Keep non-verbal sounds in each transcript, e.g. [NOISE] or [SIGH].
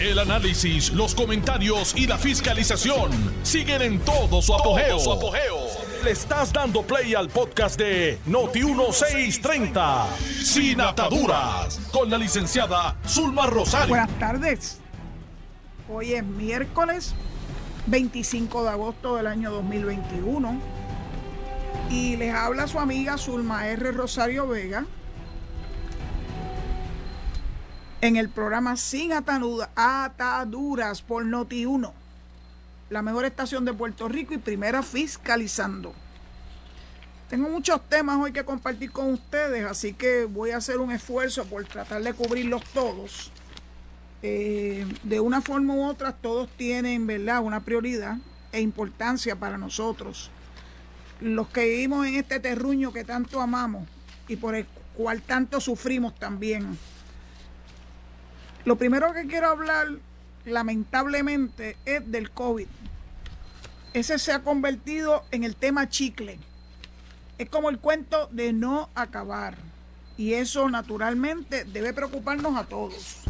El análisis, los comentarios y la fiscalización siguen en todo su apogeo. Le estás dando play al podcast de Noti1630, Sin Ataduras, con la licenciada Zulma Rosario. Buenas tardes. Hoy es miércoles 25 de agosto del año 2021 y les habla su amiga Zulma R. Rosario Vega en el programa Sin Ataduras por Noti1, la mejor estación de Puerto Rico y primera fiscalizando. Tengo muchos temas hoy que compartir con ustedes, así que voy a hacer un esfuerzo por tratar de cubrirlos todos. Eh, de una forma u otra, todos tienen, ¿verdad?, una prioridad e importancia para nosotros. Los que vivimos en este terruño que tanto amamos y por el cual tanto sufrimos también. Lo primero que quiero hablar, lamentablemente, es del COVID. Ese se ha convertido en el tema chicle. Es como el cuento de no acabar. Y eso naturalmente debe preocuparnos a todos.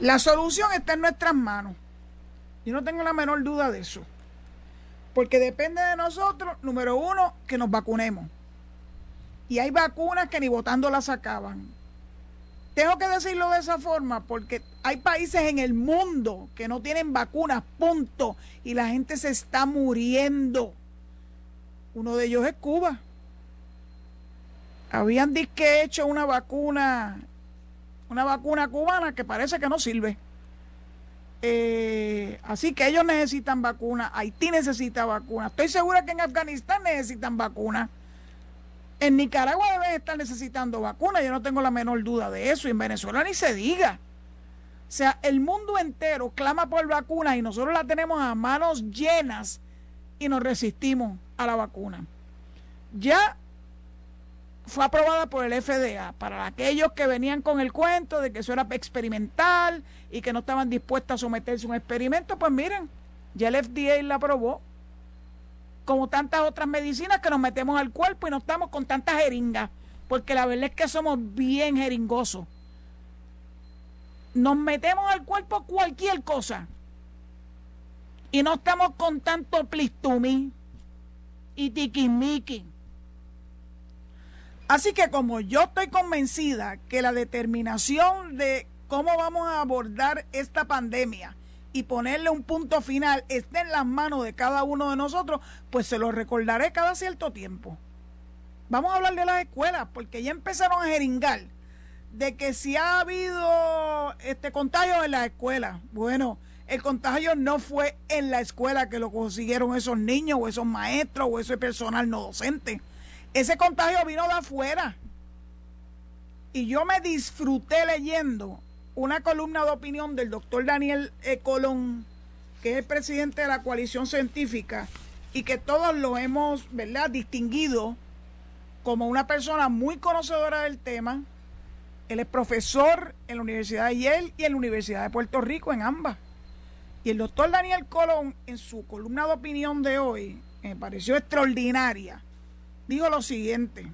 La solución está en nuestras manos. Yo no tengo la menor duda de eso. Porque depende de nosotros, número uno, que nos vacunemos. Y hay vacunas que ni votando las acaban. Tengo que decirlo de esa forma porque hay países en el mundo que no tienen vacunas, punto. Y la gente se está muriendo. Uno de ellos es Cuba. Habían disque hecho una vacuna, una vacuna cubana que parece que no sirve. Eh, así que ellos necesitan vacuna, Haití necesita vacuna. Estoy segura que en Afganistán necesitan vacuna. En Nicaragua deben estar necesitando vacunas, yo no tengo la menor duda de eso, y en Venezuela ni se diga. O sea, el mundo entero clama por vacunas y nosotros la tenemos a manos llenas y nos resistimos a la vacuna. Ya fue aprobada por el FDA para aquellos que venían con el cuento de que eso era experimental y que no estaban dispuestos a someterse a un experimento, pues miren, ya el FDA la aprobó como tantas otras medicinas que nos metemos al cuerpo y no estamos con tantas jeringas, porque la verdad es que somos bien jeringosos. Nos metemos al cuerpo cualquier cosa y no estamos con tanto plistumí y tiquismiqui. Así que como yo estoy convencida que la determinación de cómo vamos a abordar esta pandemia y ponerle un punto final esté en las manos de cada uno de nosotros, pues se lo recordaré cada cierto tiempo. Vamos a hablar de las escuelas, porque ya empezaron a jeringar de que si ha habido este contagio en las escuelas. Bueno, el contagio no fue en la escuela que lo consiguieron esos niños o esos maestros o ese personal no docente. Ese contagio vino de afuera. Y yo me disfruté leyendo una columna de opinión del doctor Daniel e. Colón, que es el presidente de la coalición científica y que todos lo hemos, distinguido como una persona muy conocedora del tema. Él es profesor en la Universidad de Yale y en la Universidad de Puerto Rico, en ambas. Y el doctor Daniel Colón, en su columna de opinión de hoy, me pareció extraordinaria, dijo lo siguiente.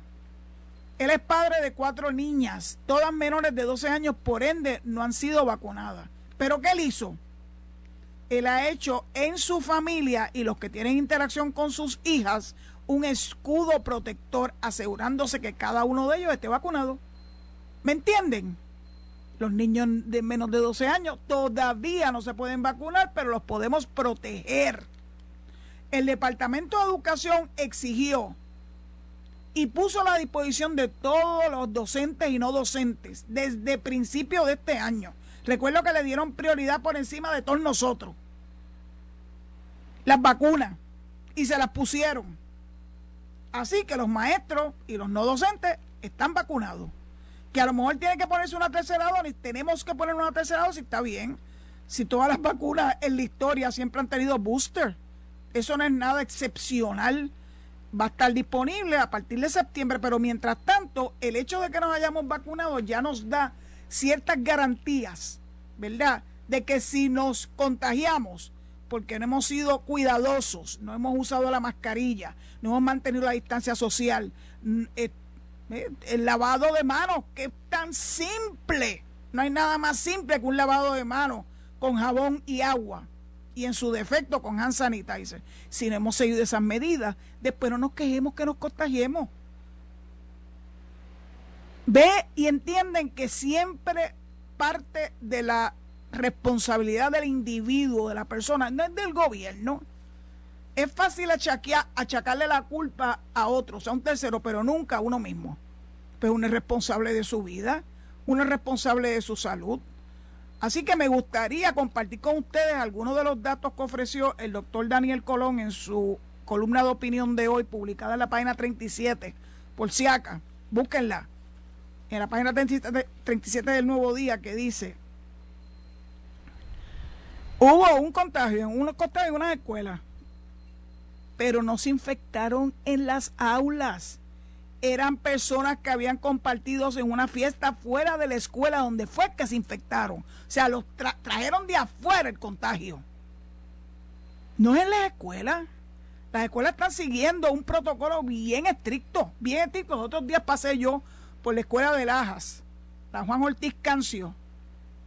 Él es padre de cuatro niñas, todas menores de 12 años, por ende no han sido vacunadas. ¿Pero qué él hizo? Él ha hecho en su familia y los que tienen interacción con sus hijas un escudo protector asegurándose que cada uno de ellos esté vacunado. ¿Me entienden? Los niños de menos de 12 años todavía no se pueden vacunar, pero los podemos proteger. El Departamento de Educación exigió y puso a la disposición de todos los docentes y no docentes desde principio de este año. Recuerdo que le dieron prioridad por encima de todos nosotros. Las vacunas. Y se las pusieron. Así que los maestros y los no docentes están vacunados. Que a lo mejor tiene que ponerse una tercera dosis. Tenemos que poner una tercera dosis, está bien. Si todas las vacunas en la historia siempre han tenido booster. Eso no es nada excepcional va a estar disponible a partir de septiembre, pero mientras tanto, el hecho de que nos hayamos vacunado ya nos da ciertas garantías, ¿verdad? De que si nos contagiamos, porque no hemos sido cuidadosos, no hemos usado la mascarilla, no hemos mantenido la distancia social, eh, eh, el lavado de manos, que es tan simple, No hay nada más simple que un lavado de manos con jabón y agua y en su defecto con hand sanitizer. Si no hemos seguido esas medidas, después no nos quejemos que nos contagiemos. Ve y entienden que siempre parte de la responsabilidad del individuo, de la persona, no es del gobierno. Es fácil achacarle la culpa a otros, a un tercero, pero nunca a uno mismo. Pero uno es responsable de su vida, uno es responsable de su salud, Así que me gustaría compartir con ustedes algunos de los datos que ofreció el doctor Daniel Colón en su columna de opinión de hoy, publicada en la página 37, por si acá, búsquenla, en la página 37 del Nuevo Día, que dice, hubo un contagio en unos contagios en unas escuelas, pero no se infectaron en las aulas eran personas que habían compartido en una fiesta fuera de la escuela donde fue que se infectaron. O sea, los trajeron de afuera el contagio. No es en las escuelas. Las escuelas están siguiendo un protocolo bien estricto, bien estricto. Los otros días pasé yo por la escuela de Lajas, la Juan Ortiz Cancio,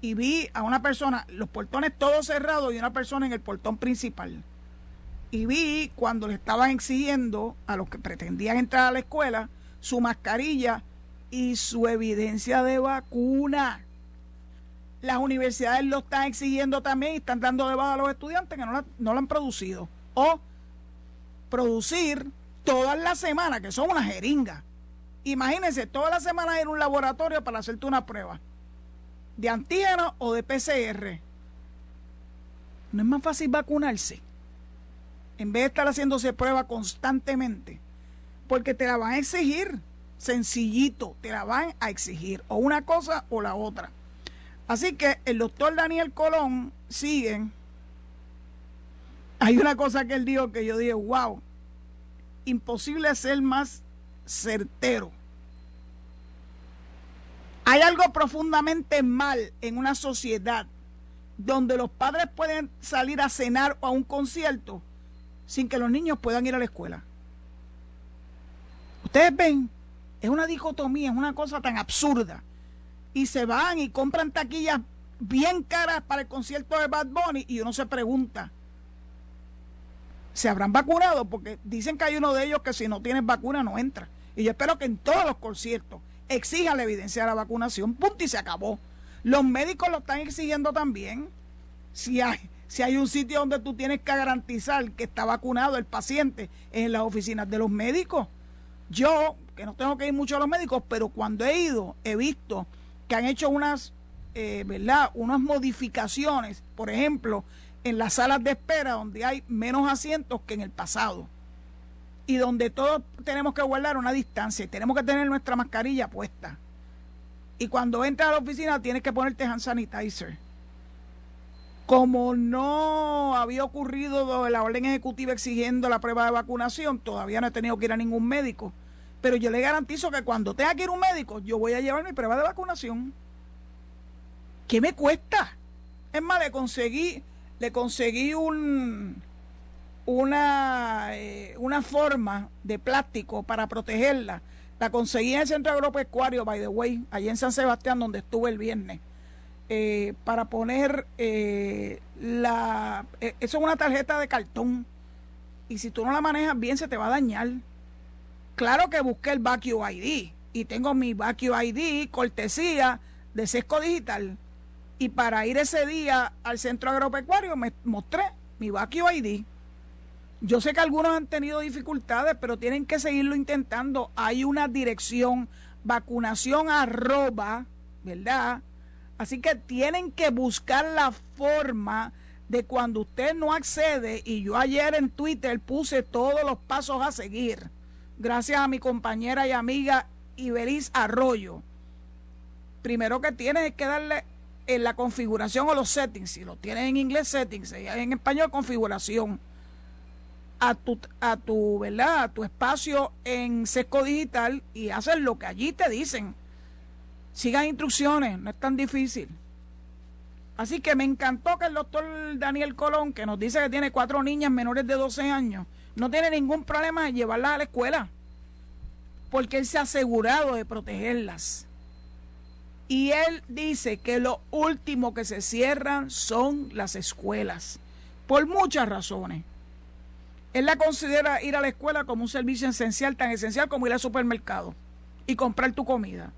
y vi a una persona, los portones todos cerrados y una persona en el portón principal. Y vi cuando le estaban exigiendo a los que pretendían entrar a la escuela su mascarilla y su evidencia de vacuna. Las universidades lo están exigiendo también y están dando de baja a los estudiantes que no, lo han producido. O producir todas las semanas, que son una jeringa. Imagínense, todas las semanas ir a un laboratorio para hacerte una prueba de antígeno o de PCR. ¿No es más fácil vacunarse? En vez de estar haciéndose prueba constantemente porque te la van a exigir, sencillito, te la van a exigir, o una cosa o la otra. Así que el doctor Daniel Colón sigue. Hay una cosa que él dijo que yo dije, wow, imposible ser más certero. Hay algo profundamente mal en una sociedad donde los padres pueden salir a cenar o a un concierto sin que los niños puedan ir a la escuela. Ustedes ven, es una dicotomía, es una cosa tan absurda. Y se van y compran taquillas bien caras para el concierto de Bad Bunny y uno se pregunta, ¿se habrán vacunado? Porque dicen que hay uno de ellos que si no tienes vacuna no entra. Y yo espero que en todos los conciertos exijan la evidencia de la vacunación, punto y se acabó. Los médicos lo están exigiendo también. Si hay, si hay un sitio donde tú tienes que garantizar que está vacunado el paciente en las oficinas de los médicos. Yo, que no tengo que ir mucho a los médicos, pero cuando he ido, he visto que han hecho unas, eh, ¿verdad? Unas modificaciones, por ejemplo, en las salas de espera donde hay menos asientos que en el pasado y donde todos tenemos que guardar una distancia y tenemos que tener nuestra mascarilla puesta. Y cuando entras a la oficina tienes que ponerte hand sanitizer. Como no había ocurrido la orden ejecutiva exigiendo la prueba de vacunación, todavía no he tenido que ir a ningún médico. Pero yo le garantizo que cuando tenga que ir a un médico, yo voy a llevar mi prueba de vacunación. ¿Qué me cuesta? Es más, le conseguí, le conseguí un, una, eh, una forma de plástico para protegerla. La conseguí en el Centro Agropecuario, by the way, allí en San Sebastián, donde estuve el viernes eh, para poner eh, la... Eh, eso es una tarjeta de cartón. Y si tú no la manejas bien, se te va a dañar. Claro que busqué el Vacuum ID. Y tengo mi Vacuum ID, cortesía de Sesco Digital. Y para ir ese día al centro agropecuario me mostré mi Vacuum ID. Yo sé que algunos han tenido dificultades, pero tienen que seguirlo intentando. Hay una dirección, vacunación arroba, ¿verdad? Así que tienen que buscar la forma de cuando usted no accede, y yo ayer en Twitter puse todos los pasos a seguir, gracias a mi compañera y amiga Iberiz Arroyo. Primero que tienes es que darle en la configuración o los settings, si lo tienes en inglés settings, en español configuración, a tu, a tu, ¿verdad? A tu espacio en Sesco Digital y haces lo que allí te dicen Sigan instrucciones, no es tan difícil. Así que me encantó que el doctor Daniel Colón, que nos dice que tiene cuatro niñas menores de 12 años, no tiene ningún problema en llevarlas a la escuela, porque él se ha asegurado de protegerlas. Y él dice que lo último que se cierran son las escuelas, por muchas razones. Él la considera ir a la escuela como un servicio esencial, tan esencial como ir al supermercado y comprar tu comida.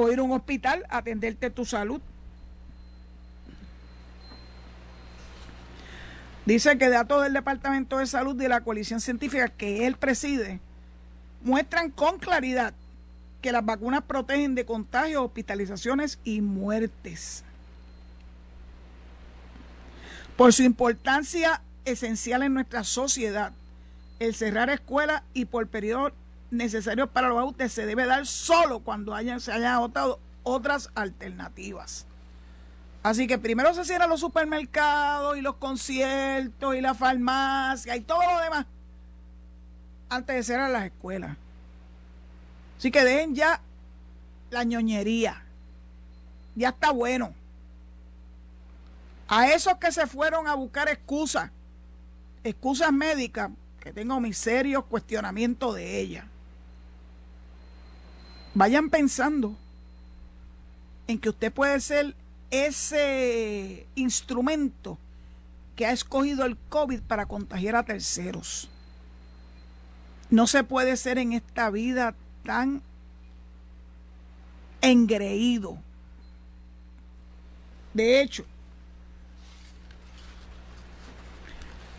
O ir a un hospital a atenderte tu salud. Dice que datos del Departamento de Salud de la coalición científica que él preside muestran con claridad que las vacunas protegen de contagios, hospitalizaciones y muertes. Por su importancia esencial en nuestra sociedad, el cerrar escuelas y por periodos necesarios para los adultos se debe dar solo cuando hayan, se hayan agotado otras alternativas. Así que primero se cierran los supermercados y los conciertos y la farmacia y todo lo demás antes de cerrar las escuelas. Así que dejen ya la ñoñería. Ya está bueno. A esos que se fueron a buscar excusas, excusas médicas, que tengo mis serios cuestionamientos de ellas. Vayan pensando en que usted puede ser ese instrumento que ha escogido el COVID para contagiar a terceros. No se puede ser en esta vida tan engreído. De hecho,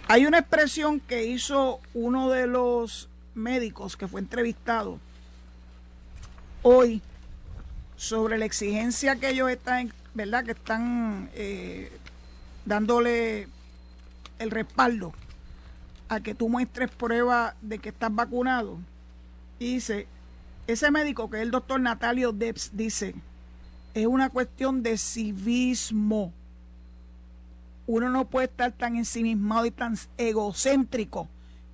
hay una expresión que hizo uno de los médicos que fue entrevistado hoy sobre la exigencia que ellos están, ¿verdad? Que están eh, dándole el respaldo a que tú muestres prueba de que estás vacunado. Y dice, ese médico que es el doctor Natalio Debs dice, es una cuestión de civismo. Uno no puede estar tan ensimismado y tan egocéntrico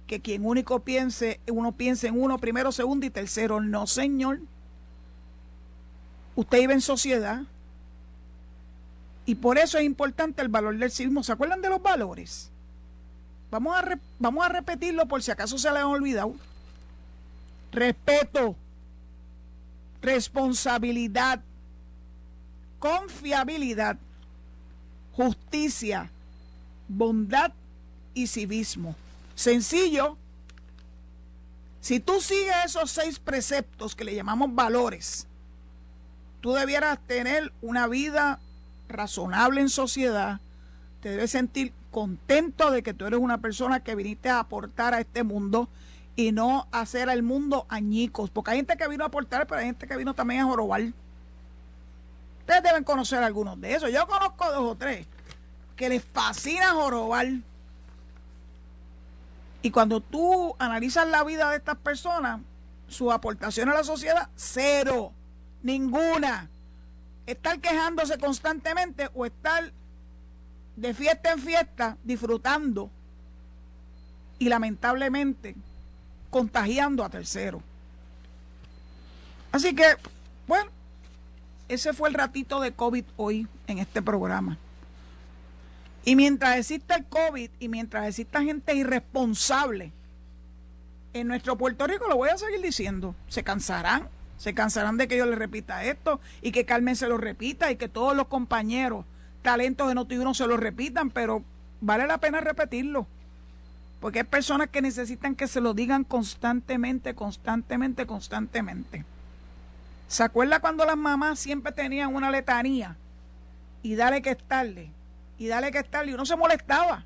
que quien único piense, uno piense en uno primero, segundo y tercero. No, señor. Usted vive en sociedad. Y por eso es importante el valor del civismo. ¿Se acuerdan de los valores? Vamos a, vamos a repetirlo por si acaso se le han olvidado. Respeto, responsabilidad, confiabilidad, justicia, bondad y civismo. Sencillo. Si tú sigues esos seis preceptos que le llamamos valores, tú debieras tener una vida razonable en sociedad, te debes sentir contento de que tú eres una persona que viniste a aportar a este mundo y no hacer al mundo añicos. Porque hay gente que vino a aportar, pero hay gente que vino también a jorobar. Ustedes deben conocer algunos de esos. Yo conozco dos o tres que les fascina jorobar. Y cuando tú analizas la vida de estas personas, su aportación a la sociedad, cero, ninguna. Estar quejándose constantemente o estar de fiesta en fiesta, disfrutando y lamentablemente contagiando a terceros. Así que, bueno, ese fue el ratito de COVID hoy en este programa. Y mientras exista el COVID y mientras exista gente irresponsable en nuestro Puerto Rico, lo voy a seguir diciendo, se cansarán, se cansarán de que yo les repita esto y que Carmen se lo repita y que todos los compañeros talentos de noti se lo repitan, pero vale la pena repetirlo. Porque hay personas que necesitan que se lo digan constantemente, constantemente, constantemente. ¿Se acuerda cuando las mamás siempre tenían una letanía? Y dale que estarle, y dale que estarle, y uno se molestaba.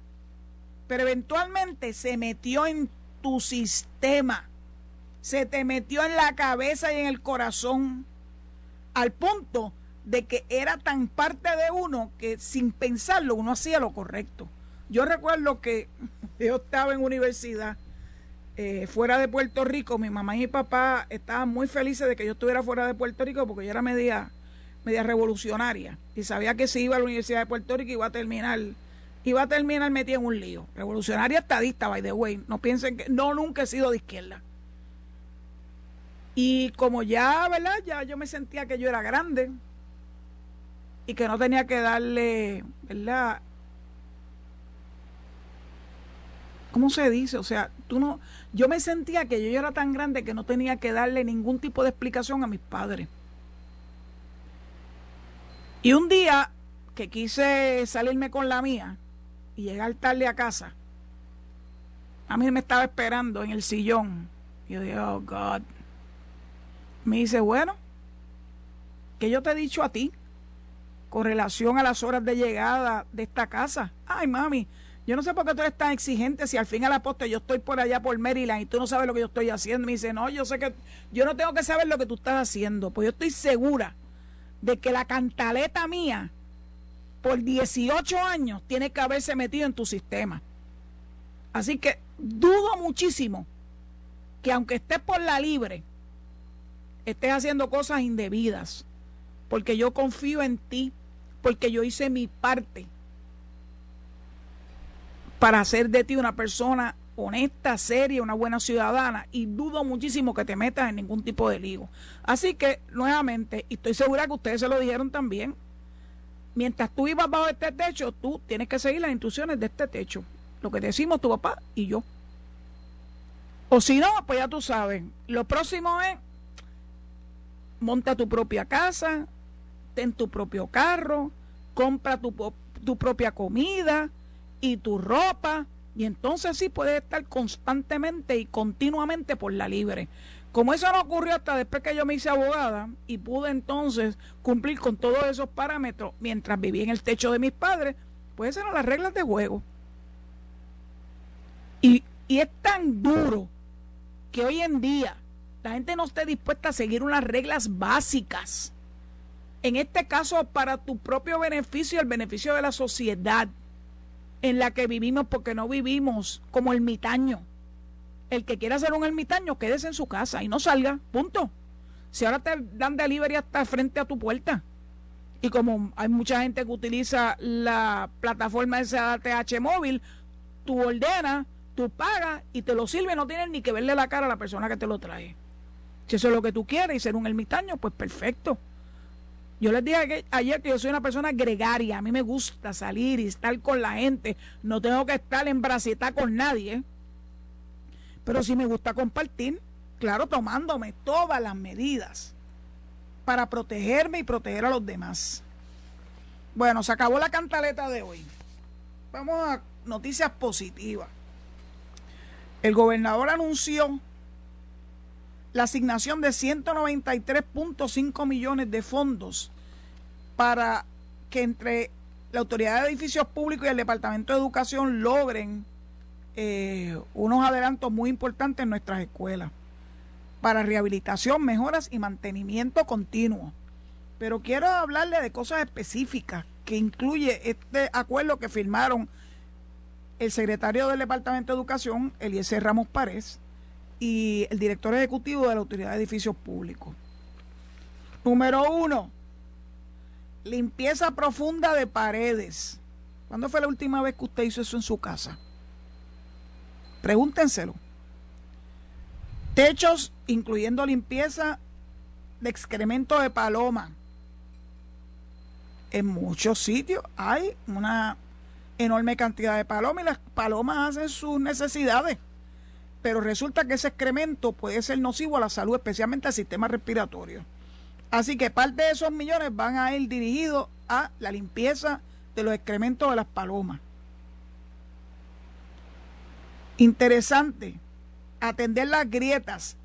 Pero eventualmente se metió en tu sistema, se te metió en la cabeza y en el corazón, al punto de que era tan parte de uno que sin pensarlo uno hacía lo correcto. Yo recuerdo que [LAUGHS] yo estaba en universidad eh, fuera de Puerto Rico, mi mamá y mi papá estaban muy felices de que yo estuviera fuera de Puerto Rico porque yo era media, media revolucionaria y sabía que si iba a la Universidad de Puerto Rico iba a terminar iba a terminar metida en un lío. Revolucionaria estadista, by the way. No piensen que no nunca he sido de izquierda. Y como ya, ¿verdad? Ya yo me sentía que yo era grande, y que no tenía que darle, ¿verdad? ¿Cómo se dice? O sea, tú no, yo me sentía que yo era tan grande que no tenía que darle ningún tipo de explicación a mis padres. Y un día que quise salirme con la mía y llegar tarde a casa, a mí me estaba esperando en el sillón. Y yo dije, oh God. Me dice, bueno, ¿qué yo te he dicho a ti con relación a las horas de llegada de esta casa? Ay, mami, yo no sé por qué tú eres tan exigente si al fin a la poste yo estoy por allá por Maryland y tú no sabes lo que yo estoy haciendo. Me dice, no, yo sé que yo no tengo que saber lo que tú estás haciendo, pues yo estoy segura de que la cantaleta mía por 18 años tiene que haberse metido en tu sistema. Así que dudo muchísimo que aunque estés por la libre, estés haciendo cosas indebidas, porque yo confío en ti, porque yo hice mi parte para hacer de ti una persona honesta, seria, una buena ciudadana y dudo muchísimo que te metas en ningún tipo de lío. Así que, nuevamente, y estoy segura que ustedes se lo dijeron también, mientras tú ibas bajo este techo, tú tienes que seguir las instrucciones de este techo. Lo que decimos tu papá y yo. O si no, pues ya tú sabes. Lo próximo es monta tu propia casa, ten tu propio carro, compra tu, propia comida y tu ropa y entonces sí puedes estar constantemente y continuamente por la libre. Como eso no ocurrió hasta después que yo me hice abogada y pude entonces cumplir con todos esos parámetros mientras vivía en el techo de mis padres, pues esas eran las reglas de juego. Y, y es tan duro que hoy en día la gente no esté dispuesta a seguir unas reglas básicas. En este caso, para tu propio beneficio el beneficio de la sociedad en la que vivimos porque no vivimos como ermitaño. El que quiera ser un ermitaño, quédese en su casa y no salga, punto. Si ahora te dan delivery hasta frente a tu puerta, y como hay mucha gente que utiliza la plataforma de TH móvil, tú ordenas, tú pagas y te lo sirve, no tienes ni que verle la cara a la persona que te lo trae. Si eso es lo que tú quieres y ser un ermitaño, pues perfecto. Yo les dije ayer que yo soy una persona gregaria, a mí me gusta salir y estar con la gente, no tengo que estar en braceta con nadie, pero sí me gusta compartir, claro, tomándome todas las medidas para protegerme y proteger a los demás. Bueno, se acabó la cantaleta de hoy. Vamos a noticias positivas. El gobernador anunció la asignación de 193.5 millones de fondos para que entre la Autoridad de Edificios Públicos y el Departamento de Educación logren eh, unos adelantos muy importantes en nuestras escuelas para rehabilitación, mejoras y mantenimiento continuo. Pero quiero hablarle de cosas específicas que incluye este acuerdo que firmaron el secretario del Departamento de Educación, Eliezer Ramos Párez, y el director ejecutivo de la Autoridad de Edificios Públicos. Número uno, limpieza profunda de paredes. ¿Cuándo fue la última vez que usted hizo eso en su casa? Pregúntenselo. Techos, incluyendo limpieza de excremento de paloma. En muchos sitios hay una enorme cantidad de palomas y las palomas hacen sus necesidades pero resulta que ese excremento puede ser nocivo a la salud, especialmente al sistema respiratorio. Así que parte de esos millones van a ir dirigidos a la limpieza de los excrementos de las palomas. Interesante, atender las grietas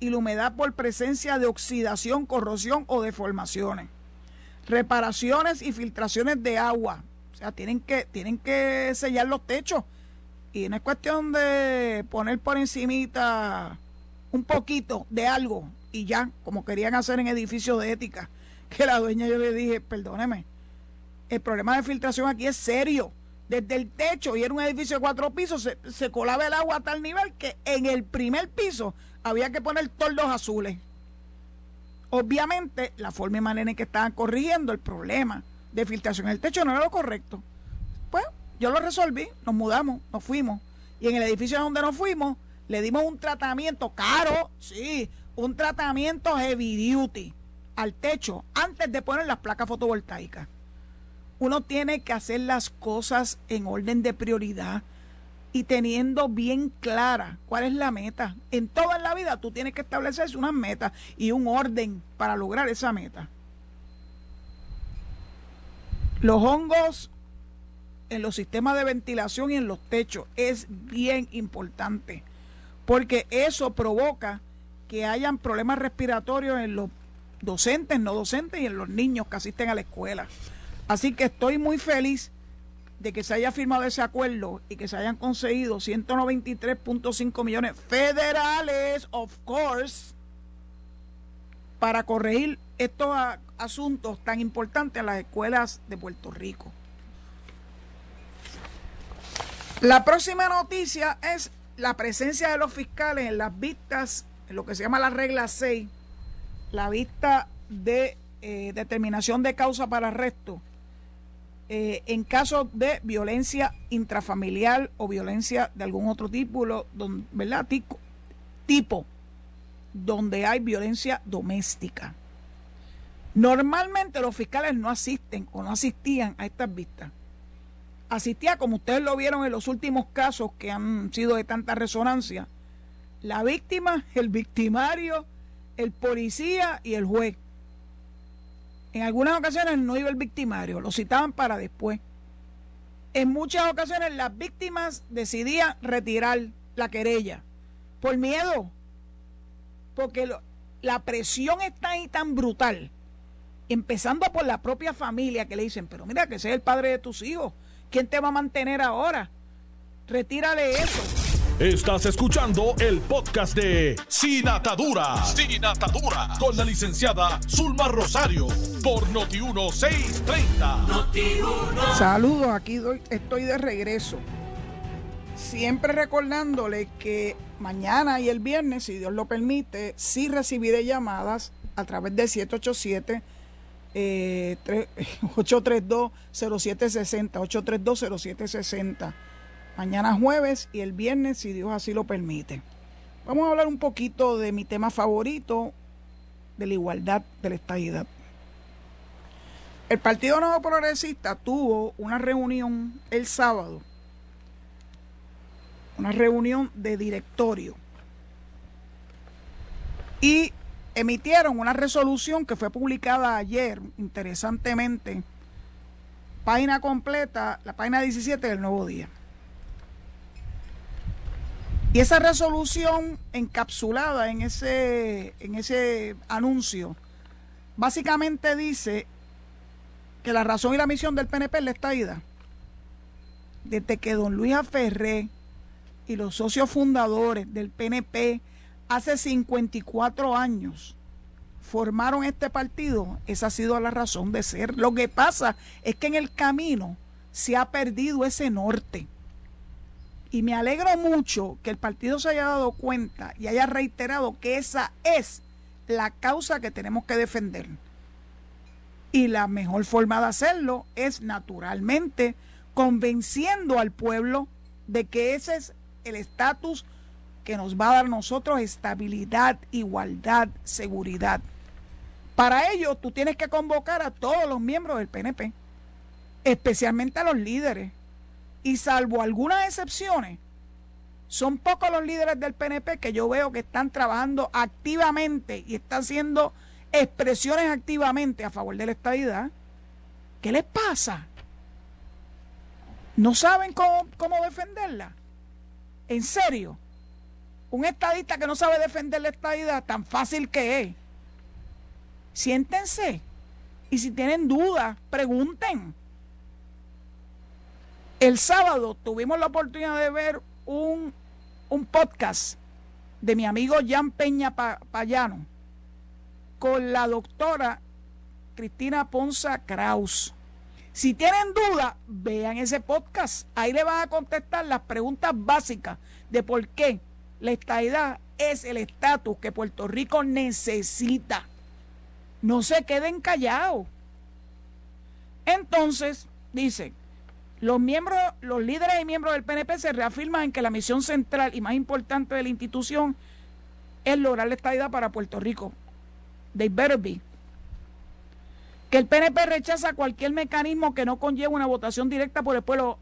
y la humedad por presencia de oxidación, corrosión o deformaciones. Reparaciones y filtraciones de agua. O sea, tienen que, tienen que sellar los techos y no es cuestión de poner por encimita un poquito de algo y ya, como querían hacer en edificios de ética, [LAUGHS] que la dueña yo le dije, perdóneme, el problema de filtración aquí es serio. Desde el techo, y era un edificio de cuatro pisos, se, se colaba el agua a tal nivel que en el primer piso había que poner toldos azules. Obviamente, la forma y manera en que estaban corrigiendo el problema de filtración en el techo no era lo correcto. Pues yo lo resolví, nos mudamos, nos fuimos. Y en el edificio donde nos fuimos, le dimos un tratamiento caro, sí, un tratamiento heavy duty al techo antes de poner las placas fotovoltaicas. Uno tiene que hacer las cosas en orden de prioridad y teniendo bien clara cuál es la meta. En toda la vida tú tienes que establecer una meta y un orden para lograr esa meta. Los hongos en los sistemas de ventilación y en los techos es bien importante porque eso provoca que hayan problemas respiratorios en los docentes, no docentes y en los niños que asisten a la escuela. Así que estoy muy feliz de que se haya firmado ese acuerdo y que se hayan conseguido 193.5 millones federales, of course, para corregir estos asuntos tan importantes en las escuelas de Puerto Rico. La próxima noticia es la presencia de los fiscales en las vistas, en lo que se llama la regla 6, la vista de eh, determinación de causa para arresto, eh, en caso de violencia intrafamiliar o violencia de algún otro tipo, ¿verdad? Tipo, tipo donde hay violencia doméstica. Normalmente los fiscales no asisten o no asistían a estas vistas asistía, como ustedes lo vieron en los últimos casos que han sido de tanta resonancia, la víctima, el victimario, el policía y el juez. En algunas ocasiones no iba el victimario, lo citaban para después. En muchas ocasiones las víctimas decidían retirar la querella por miedo, porque la presión está ahí tan brutal, empezando por la propia familia que le dicen, pero mira que ese es el padre de tus hijos, ¿Quién te va a mantener ahora? Retírale eso. Estás escuchando el podcast de Sin Atadura. Sin Atadura. Con la licenciada Zulma Rosario. Por Noti1630. Noti Saludos, aquí estoy de regreso. Siempre recordándole que mañana y el viernes, si Dios lo permite, sí recibiré llamadas a través del 787 eh, 832-0760, 832-0760. [LAUGHS] Mañana jueves y el viernes, si Dios así lo permite. Vamos a hablar un poquito de mi tema favorito, de la igualdad de la estadidad. El Partido Nuevo Progresista tuvo una reunión el sábado, una reunión de directorio. Y emitieron una resolución que fue publicada ayer, interesantemente, página completa, la página 17 del Nuevo Día. Y esa resolución encapsulada en ese, en ese anuncio, básicamente dice que la razón y la misión del PNP es la estadidad. Desde que don Luis Aferré y los socios fundadores del PNP hace 54 años formaron este partido, esa ha sido la razón de ser. Lo que pasa es que en el camino se ha perdido ese norte. Y me alegro mucho que el partido se haya dado cuenta y haya reiterado que esa es la causa que tenemos que defender. Y la mejor forma de hacerlo es naturalmente convenciendo al pueblo de que ese es el estatus que nos va a dar nosotros estabilidad, igualdad, seguridad. Para ello, tú tienes que convocar a todos los miembros del PNP, especialmente a los líderes. Y salvo algunas excepciones, son pocos los líderes del PNP que yo veo que están trabajando activamente y están haciendo expresiones activamente a favor de la estabilidad. ¿Qué les pasa? ¿No saben cómo, cómo defenderla? ¿En serio? Un estadista que no sabe defender la estadidad, tan fácil que es. Siéntense. Y si tienen dudas, pregunten. El sábado tuvimos la oportunidad de ver un, un podcast de mi amigo Jan Peña Payano con la doctora Cristina Ponza Kraus. Si tienen dudas, vean ese podcast. Ahí le van a contestar las preguntas básicas de por qué la estadidad es el estatus que Puerto Rico necesita. No se queden callados. Entonces, dice, los miembros, los líderes y miembros del PNP se reafirman en que la misión central y más importante de la institución es lograr la estadidad para Puerto Rico. They better be. Que el PNP rechaza cualquier mecanismo que no conlleve una votación directa por el pueblo.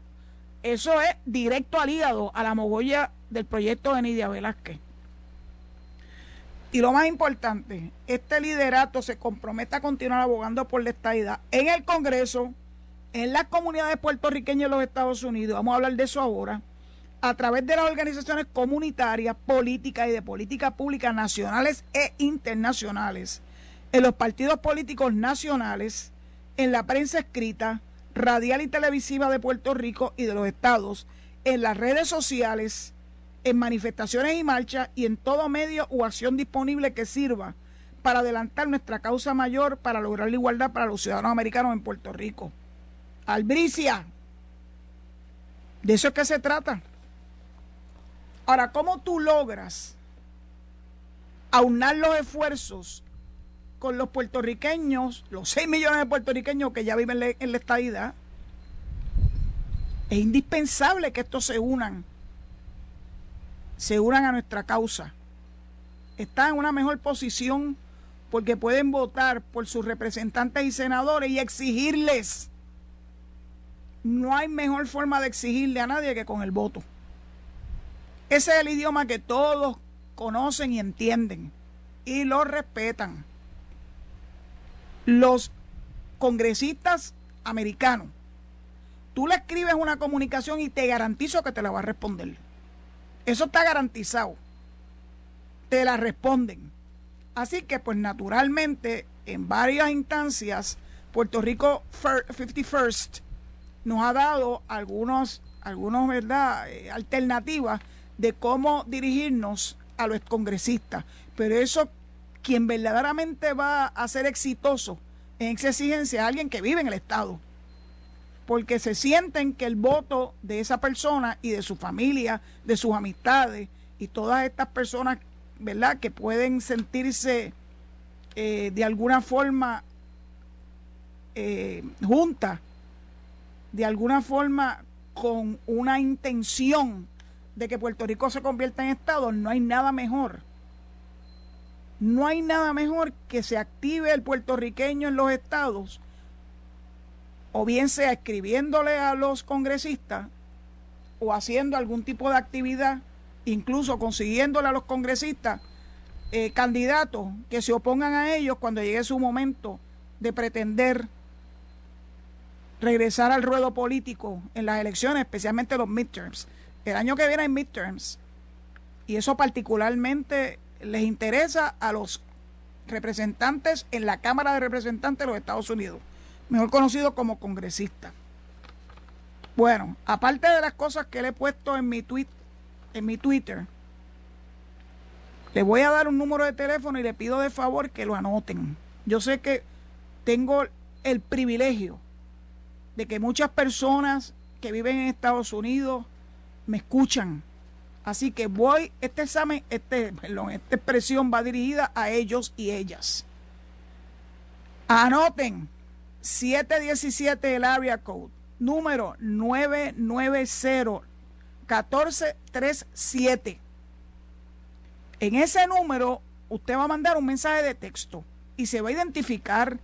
Eso es directo al hígado, a la mogolla del proyecto de Nidia Velázquez. Y lo más importante, este liderato se compromete a continuar abogando por la estadidad en el Congreso, en las comunidades puertorriqueñas en los Estados Unidos, vamos a hablar de eso ahora, a través de las organizaciones comunitarias, políticas y de políticas públicas nacionales e internacionales, en los partidos políticos nacionales, en la prensa escrita, radial y televisiva de Puerto Rico y de los estados, en las redes sociales, en manifestaciones y marchas y en todo medio o acción disponible que sirva para adelantar nuestra causa mayor para lograr la igualdad para los ciudadanos americanos en Puerto Rico. Albricia, de eso es que se trata. Ahora, ¿cómo tú logras aunar los esfuerzos con los puertorriqueños, los 6 millones de puertorriqueños que ya viven en la estadidad? Es indispensable que estos se unan, se unan a nuestra causa. Están en una mejor posición porque pueden votar por sus representantes y senadores y exigirles. No hay mejor forma de exigirle a nadie que con el voto. Ese es el idioma que todos conocen y entienden y lo respetan. Los congresistas americanos, tú le escribes una comunicación y te garantizo que te la va a responder. Eso está garantizado. Te la responden. Así que, pues naturalmente, en varias instancias, Puerto Rico 51st nos ha dado algunos, algunos ¿verdad?, eh, alternativas de cómo dirigirnos a los congresistas. Pero eso, quien verdaderamente va a ser exitoso en esa exigencia es alguien que vive en el Estado. Porque se sienten que el voto de esa persona y de su familia, de sus amistades y todas estas personas, ¿verdad?, que pueden sentirse eh, de alguna forma eh, juntas, de alguna forma con una intención de que Puerto Rico se convierta en Estado, no hay nada mejor. No hay nada mejor que se active el puertorriqueño en los estados, o bien sea escribiéndole a los congresistas o haciendo algún tipo de actividad, incluso consiguiéndole a los congresistas eh, candidatos que se opongan a ellos cuando llegue su momento de pretender regresar al ruedo político en las elecciones, especialmente los midterms. El año que viene hay midterms. Y eso particularmente les interesa a los representantes en la Cámara de Representantes de los Estados Unidos, mejor conocido como congresista. Bueno, aparte de las cosas que le he puesto en mi tweet, en mi Twitter, le voy a dar un número de teléfono y le pido de favor que lo anoten. Yo sé que tengo el privilegio de que muchas personas que viven en Estados Unidos me escuchan. Así que voy, este examen, este, perdón, esta expresión va dirigida a ellos y ellas. Anoten 717 el area code, número 990 1437. En ese número usted va a mandar un mensaje de texto y se va a identificar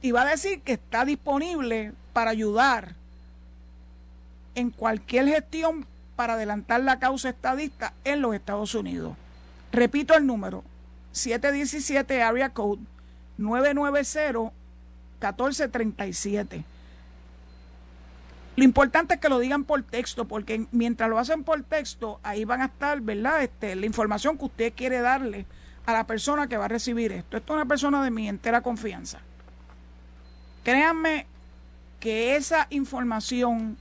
y va a decir que está disponible para ayudar en cualquier gestión para adelantar la causa estadista en los Estados Unidos. Repito el número, 717 Area Code 990-1437. Lo importante es que lo digan por texto, porque mientras lo hacen por texto, ahí van a estar, ¿verdad? Este, la información que usted quiere darle a la persona que va a recibir esto. Esto es una persona de mi entera confianza. Créanme que esa información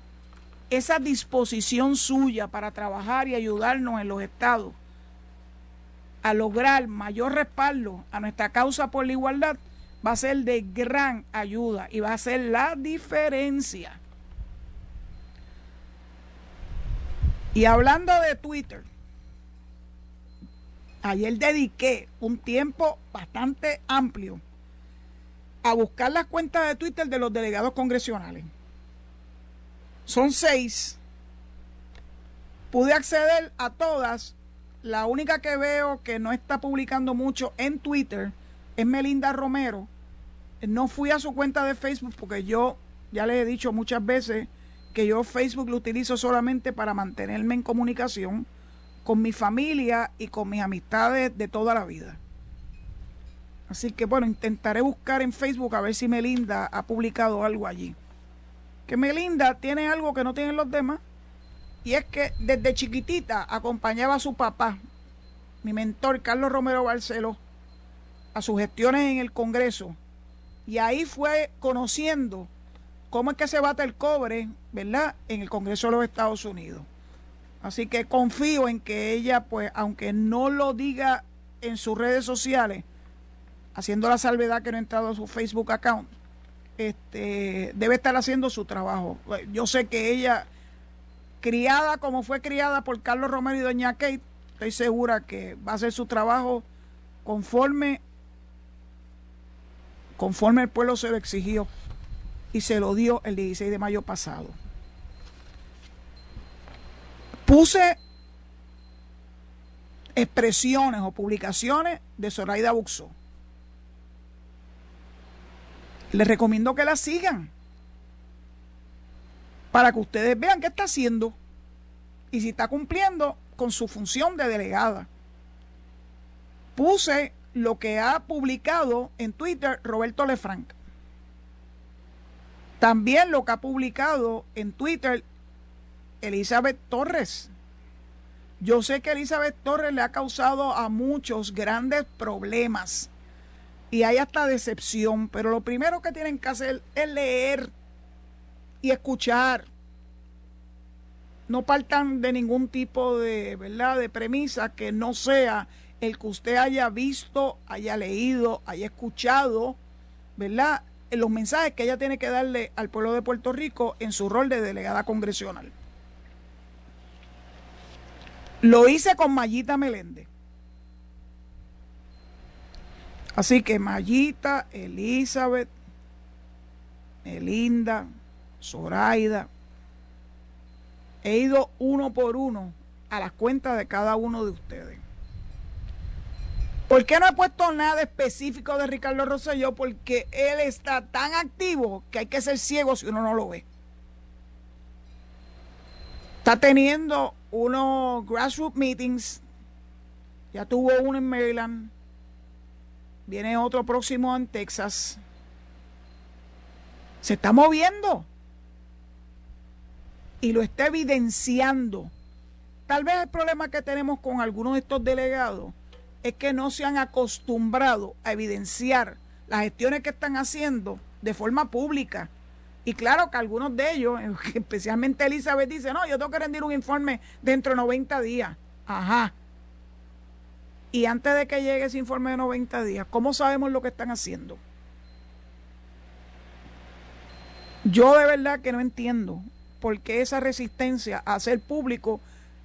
esa disposición suya para trabajar y ayudarnos en los estados a lograr mayor respaldo a nuestra causa por la igualdad va a ser de gran ayuda y va a ser la diferencia. Y hablando de Twitter, ayer dediqué un tiempo bastante amplio a buscar las cuentas de Twitter de los delegados congresionales. Son seis. Pude acceder a todas. La única que veo que no está publicando mucho en Twitter es Melinda Romero. No fui a su cuenta de Facebook porque yo ya le he dicho muchas veces que yo Facebook lo utilizo solamente para mantenerme en comunicación con mi familia y con mis amistades de toda la vida. Así que bueno, intentaré buscar en Facebook a ver si Melinda ha publicado algo allí. que Melinda tiene algo que no tienen los demás, y es que desde chiquitita acompañaba a su papá, mi mentor Carlos Romero Barceló, a sus gestiones en el Congreso, y ahí fue conociendo cómo es que se bate el cobre, ¿verdad?, en el Congreso de los Estados Unidos. Así que confío en que ella, pues, aunque no lo diga en sus redes sociales, haciendo la salvedad que no ha entrado a su Facebook account, este, debe estar haciendo su trabajo. Yo sé que ella, criada como fue criada por Carlos Romero y Doña Kate, estoy segura que va a hacer su trabajo conforme, conforme el pueblo se lo exigió y se lo dio el 16 de mayo pasado. Puse expresiones o publicaciones de Zoraida Buxo. Les recomiendo que la sigan para que ustedes vean qué está haciendo y si está cumpliendo con su función de delegada. Puse lo que ha publicado en Twitter Roberto Lefranc. También lo que ha publicado en Twitter Elizabeth Torres. Yo sé que Elizabeth Torres le ha causado a muchos grandes problemas y hay hasta decepción, pero lo primero que tienen que hacer es leer y escuchar. No partan de ningún tipo de, ¿verdad?, de premisa que no sea el que usted haya visto, haya leído, haya escuchado, ¿verdad? Los mensajes que ella tiene que darle al pueblo de Puerto Rico en su rol de delegada congresional. Lo hice con Mayita Meléndez. Así que Mayita, Elizabeth, Melinda, Zoraida, he ido uno por uno a las cuentas de cada uno de ustedes. ¿Por qué no he puesto nada específico de Ricardo Rosselló? Porque él está tan activo que hay que ser ciego si uno no lo ve. Está teniendo unos grassroots meetings. Ya tuvo uno en Maryland. Viene otro próximo en Texas. Se está moviendo. Y lo está evidenciando. Tal vez el problema que tenemos con algunos de estos delegados es que no se han acostumbrado a evidenciar las gestiones que están haciendo de forma pública y claro que algunos de ellos, [LAUGHS] especialmente Elizabeth, dice, no, yo tengo que rendir un informe dentro de 90 días. Ajá. Y antes de que llegue ese informe de 90 días, ¿cómo sabemos lo que están haciendo? Yo de verdad que no entiendo por qué esa resistencia a hacer público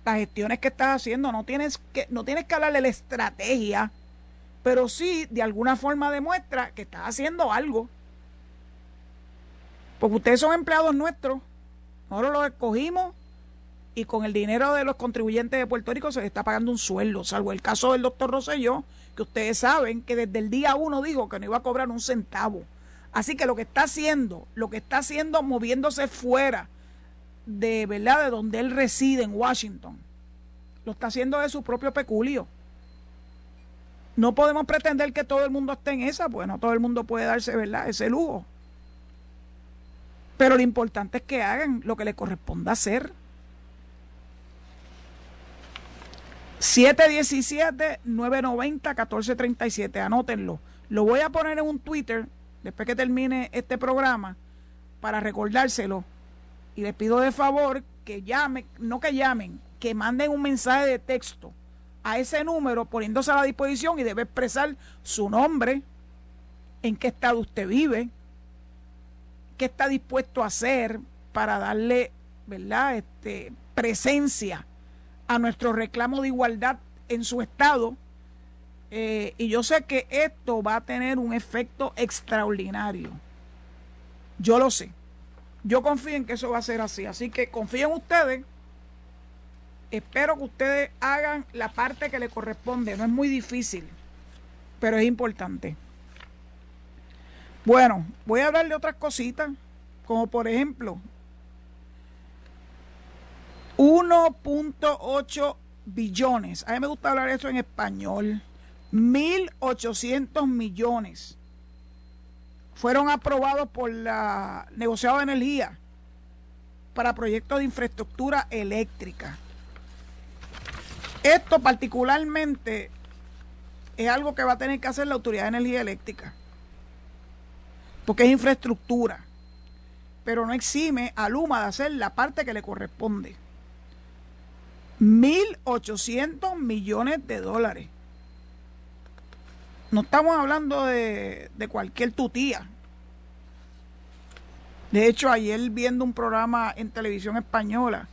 las gestiones que estás haciendo. No tienes que, no tienes que hablarle la estrategia, pero sí de alguna forma demuestra que estás haciendo algo. Porque ustedes son empleados nuestros, nosotros los escogimos y con el dinero de los contribuyentes de Puerto Rico se les está pagando un sueldo, salvo el caso del doctor Rosselló, que ustedes saben que desde el día uno dijo que no iba a cobrar un centavo. Así que lo que está haciendo, lo que está haciendo moviéndose fuera de verdad de donde él reside en Washington, lo está haciendo de su propio peculio. No podemos pretender que todo el mundo esté en esa, pues no todo el mundo puede darse, ¿verdad?, ese lujo. Pero lo importante es que hagan lo que les corresponda hacer. 717-990-1437, anótenlo. Lo voy a poner en un Twitter después que termine este programa para recordárselo. Y les pido de favor que llamen, no que llamen, que manden un mensaje de texto a ese número poniéndose a la disposición y debe expresar su nombre, en qué estado usted vive, qué está dispuesto a hacer para darle, ¿verdad?, este, presencia a nuestro reclamo de igualdad en su estado. Eh, y yo sé que esto va a tener un efecto extraordinario. Yo lo sé. Yo confío en que eso va a ser así. Así que confío en ustedes. Espero que ustedes hagan la parte que les corresponde. No es muy difícil, pero es importante. Bueno, voy a hablar de otras cositas, como por ejemplo, 1.8 billones. A mí me gusta hablar eso en español. 1.800 millones fueron aprobados por la negociado de energía para proyectos de infraestructura eléctrica. Esto particularmente es algo que va a tener que hacer la Autoridad de Energía Eléctrica, porque es infraestructura, pero no exime a Luma de hacer la parte que le corresponde. 1.800 millones de dólares. No estamos hablando de, de cualquier tutía. De hecho, ayer viendo un programa en televisión española,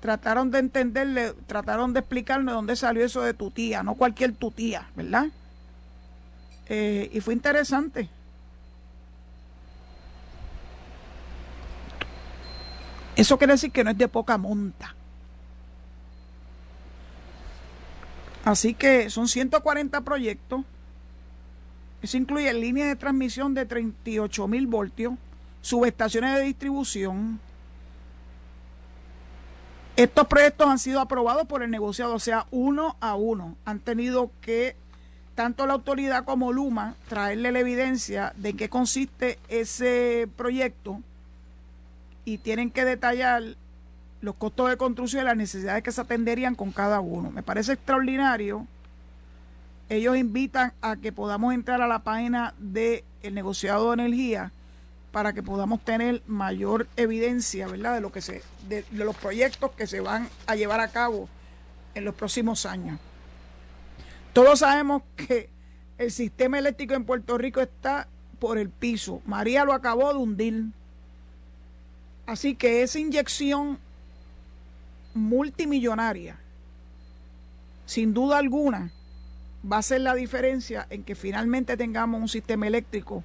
trataron de entenderle, trataron de explicarme dónde salió eso de tu tía, no cualquier tu tía, ¿verdad? Eh, y fue interesante. Eso quiere decir que no es de poca monta. Así que son 140 proyectos. Eso incluye líneas de transmisión de 38 mil voltios, subestaciones de distribución, estos proyectos han sido aprobados por el negociado, o sea, uno a uno. Han tenido que, tanto la autoridad como Luma, traerle la evidencia de qué consiste ese proyecto y tienen que detallar los costos de construcción y las necesidades que se atenderían con cada uno. Me parece extraordinario. Ellos invitan a que podamos entrar a la página del negociado de energía para que podamos tener mayor evidencia, ¿verdad?, de lo que se de, los proyectos que se van a llevar a cabo en los próximos años. Todos sabemos que el sistema eléctrico en Puerto Rico está por el piso. María lo acabó de hundir. Así que esa inyección multimillonaria, sin duda alguna, va a ser la diferencia en que finalmente tengamos un sistema eléctrico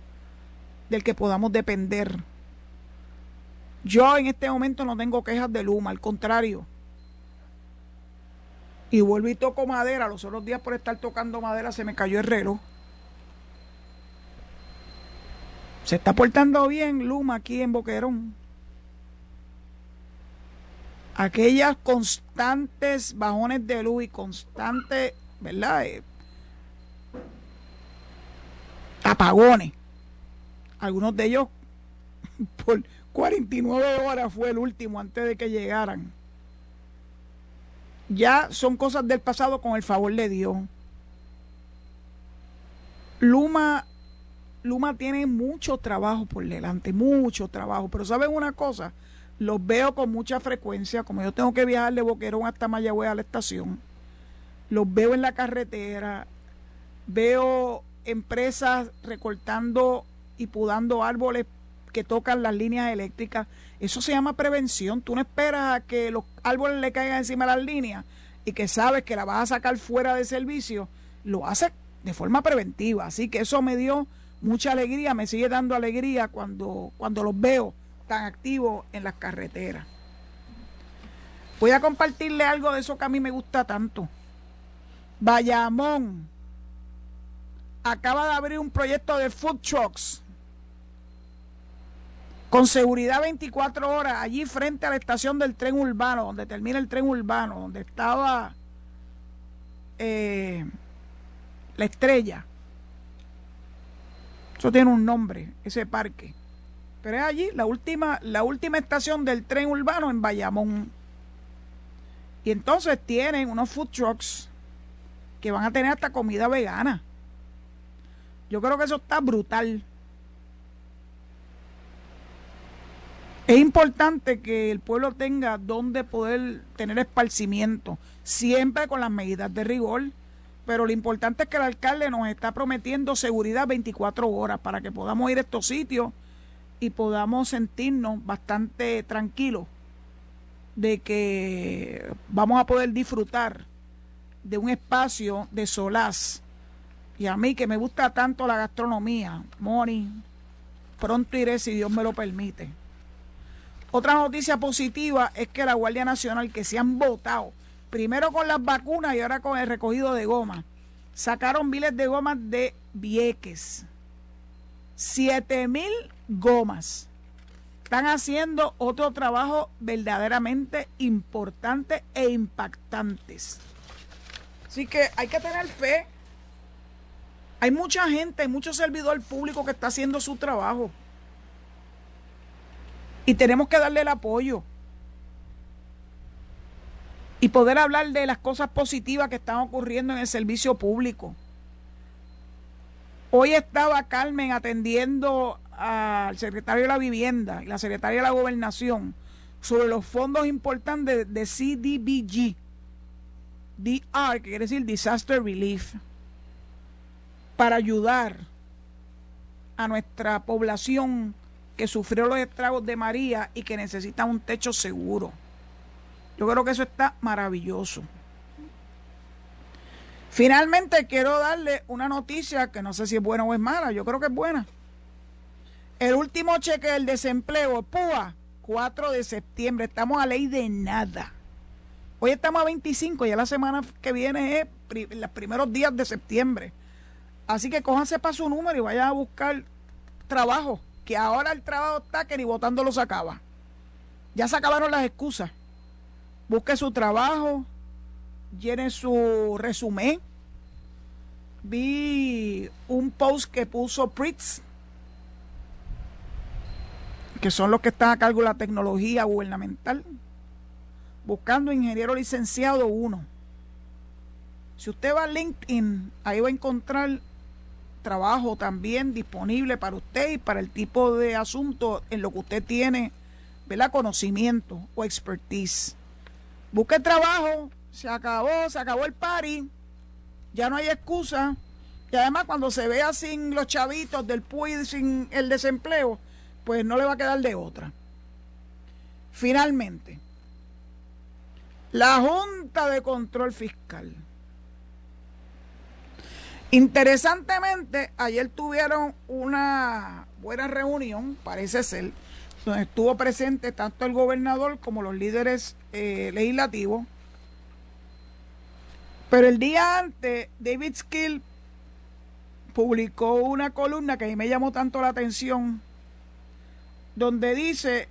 del que podamos depender. Yo en este momento no tengo quejas de Luma, al contrario. Y vuelvo y toco madera. Los otros días por estar tocando madera se me cayó el. Se está portando bien Luma aquí en Boquerón. Aquellas constantes bajones de luz y constantes, ¿verdad? Eh, apagones algunos de ellos [LAUGHS] por 49 horas fue el último antes de que llegaran. Ya son cosas del pasado con el favor de Dios. Luma, Luma tiene mucho trabajo por delante, mucho trabajo. Pero ¿saben una cosa? Los veo con mucha frecuencia, como yo tengo que viajar de Boquerón hasta Mayagüez a la estación. Los veo en la carretera, veo empresas recortando y pudando árboles que tocan las líneas eléctricas. Eso se llama prevención. Tú no esperas a que los árboles le caigan encima de las líneas y que sabes que la vas a sacar fuera de servicio. Lo haces de forma preventiva. Así que eso me dio mucha alegría, me sigue dando alegría cuando, cuando los veo tan activos en las carreteras. Voy a compartirle algo de eso que a mí me gusta tanto. Bayamón acaba de abrir un proyecto de food trucks con seguridad 24 horas allí frente a la estación del tren urbano, donde termina el tren urbano, donde estaba eh, la estrella. Eso tiene un nombre, ese parque. Pero es allí la última, la última estación del tren urbano en Bayamón. Y entonces tienen unos food trucks que van a tener hasta comida vegana. Yo creo que eso está brutal. Es importante que el pueblo tenga donde poder tener esparcimiento, siempre con las medidas de rigor, pero lo importante es que el alcalde nos está prometiendo seguridad 24 horas para que podamos ir a estos sitios y podamos sentirnos bastante tranquilos de que vamos a poder disfrutar de un espacio de solaz. Y a mí que me gusta tanto la gastronomía, Moni, pronto iré si Dios me lo permite. Otra noticia positiva es que la Guardia Nacional, que se han votado, primero con las vacunas y ahora con el recogido de goma, sacaron miles de gomas de Vieques. Siete mil gomas. Están haciendo otro trabajo verdaderamente importante e impactantes. Así que hay que tener fe. Hay mucha gente, hay mucho servidor público que está haciendo su trabajo. Y tenemos que darle el apoyo. Y poder hablar de las cosas positivas que están ocurriendo en el servicio público. Hoy estaba Carmen atendiendo al secretario de la Vivienda y la secretaria de la Gobernación sobre los fondos importantes de, CDBG. DR, que quiere decir Disaster Relief, para ayudar a nuestra población que sufrió los estragos de María y que necesita un techo seguro. Yo creo que eso está maravilloso. Finalmente quiero darle una noticia que no sé si es buena o es mala, yo creo que es buena. El último cheque del desempleo, PUA, 4 de septiembre, estamos a ley de nada. Hoy estamos a 25, ya la semana que viene es los primeros días de septiembre. Así que cójanse para su número y vayan a buscar trabajo, que ahora el trabajo está que ni votando lo sacaba. Ya se acabaron las excusas. Busque su trabajo, llene su resumen. Vi un post que puso Pritz, que son los que están a cargo de la tecnología gubernamental, buscando ingeniero licenciado uno. Si usted va a LinkedIn, ahí va a encontrar trabajo también disponible para usted y para el tipo de asunto en lo que usted tiene, ¿verdad? Conocimiento o expertise. Busque trabajo, se acabó, se acabó el party, ya no hay excusa. Y además cuando se vea sin los chavitos del PUI, sin el desempleo, pues no le va a quedar de otra. Finalmente, la Junta de Control Fiscal Interesantemente, ayer tuvieron una buena reunión, parece ser, donde estuvo presente tanto el gobernador como los líderes eh, legislativos. Pero el día antes, David Skill publicó una columna que a mí me llamó tanto la atención, donde dice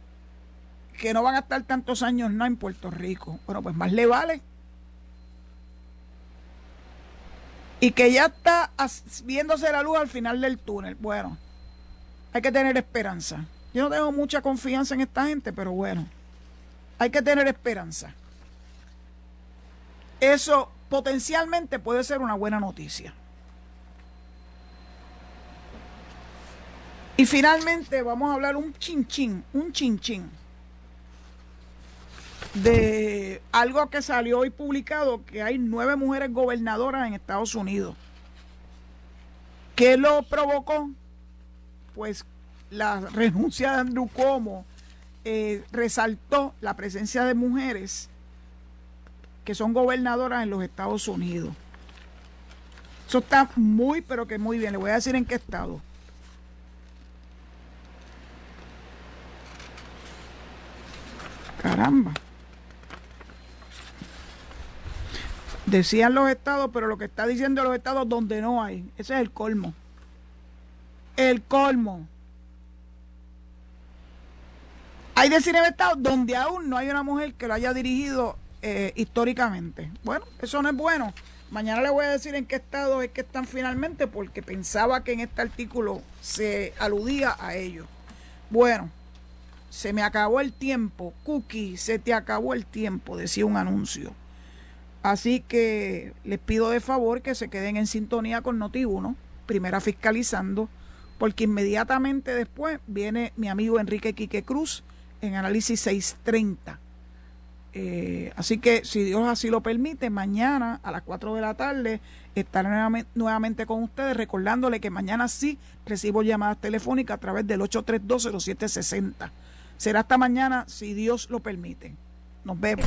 que no van a estar tantos años no en Puerto Rico. Bueno, pues más le vale y que ya está viéndose la luz al final del túnel. Bueno, hay que tener esperanza. Yo no tengo mucha confianza en esta gente, pero bueno, hay que tener esperanza. Eso potencialmente puede ser una buena noticia. Y finalmente vamos a hablar un chinchín, un chinchín de algo que salió hoy publicado, que hay nueve mujeres gobernadoras en Estados Unidos. ¿Qué lo provocó? Pues la renuncia de Andrew Cuomo eh, resaltó la presencia de mujeres que son gobernadoras en los Estados Unidos. Eso está muy, pero que muy bien. Le voy a decir en qué estado. Caramba. Decían los estados, pero lo que está diciendo los estados donde no hay. Ese es el colmo. El colmo. Hay decir en estados donde aún no hay una mujer que lo haya dirigido eh, históricamente. Bueno, eso no es bueno. Mañana le voy a decir en qué estado es que están finalmente, porque pensaba que en este artículo se aludía a ello. Bueno, se me acabó el tiempo. Cookie, se te acabó el tiempo, decía un anuncio. Así que les pido de favor que se queden en sintonía con Noti1, primera fiscalizando, porque inmediatamente después viene mi amigo Enrique Quique Cruz en Análisis 630. Eh, así que si Dios así lo permite, mañana a las 4 de la tarde estaré nuevamente, con ustedes, recordándole que mañana sí recibo llamadas telefónicas a través del 8320760. Será hasta mañana si Dios lo permite. Nos vemos.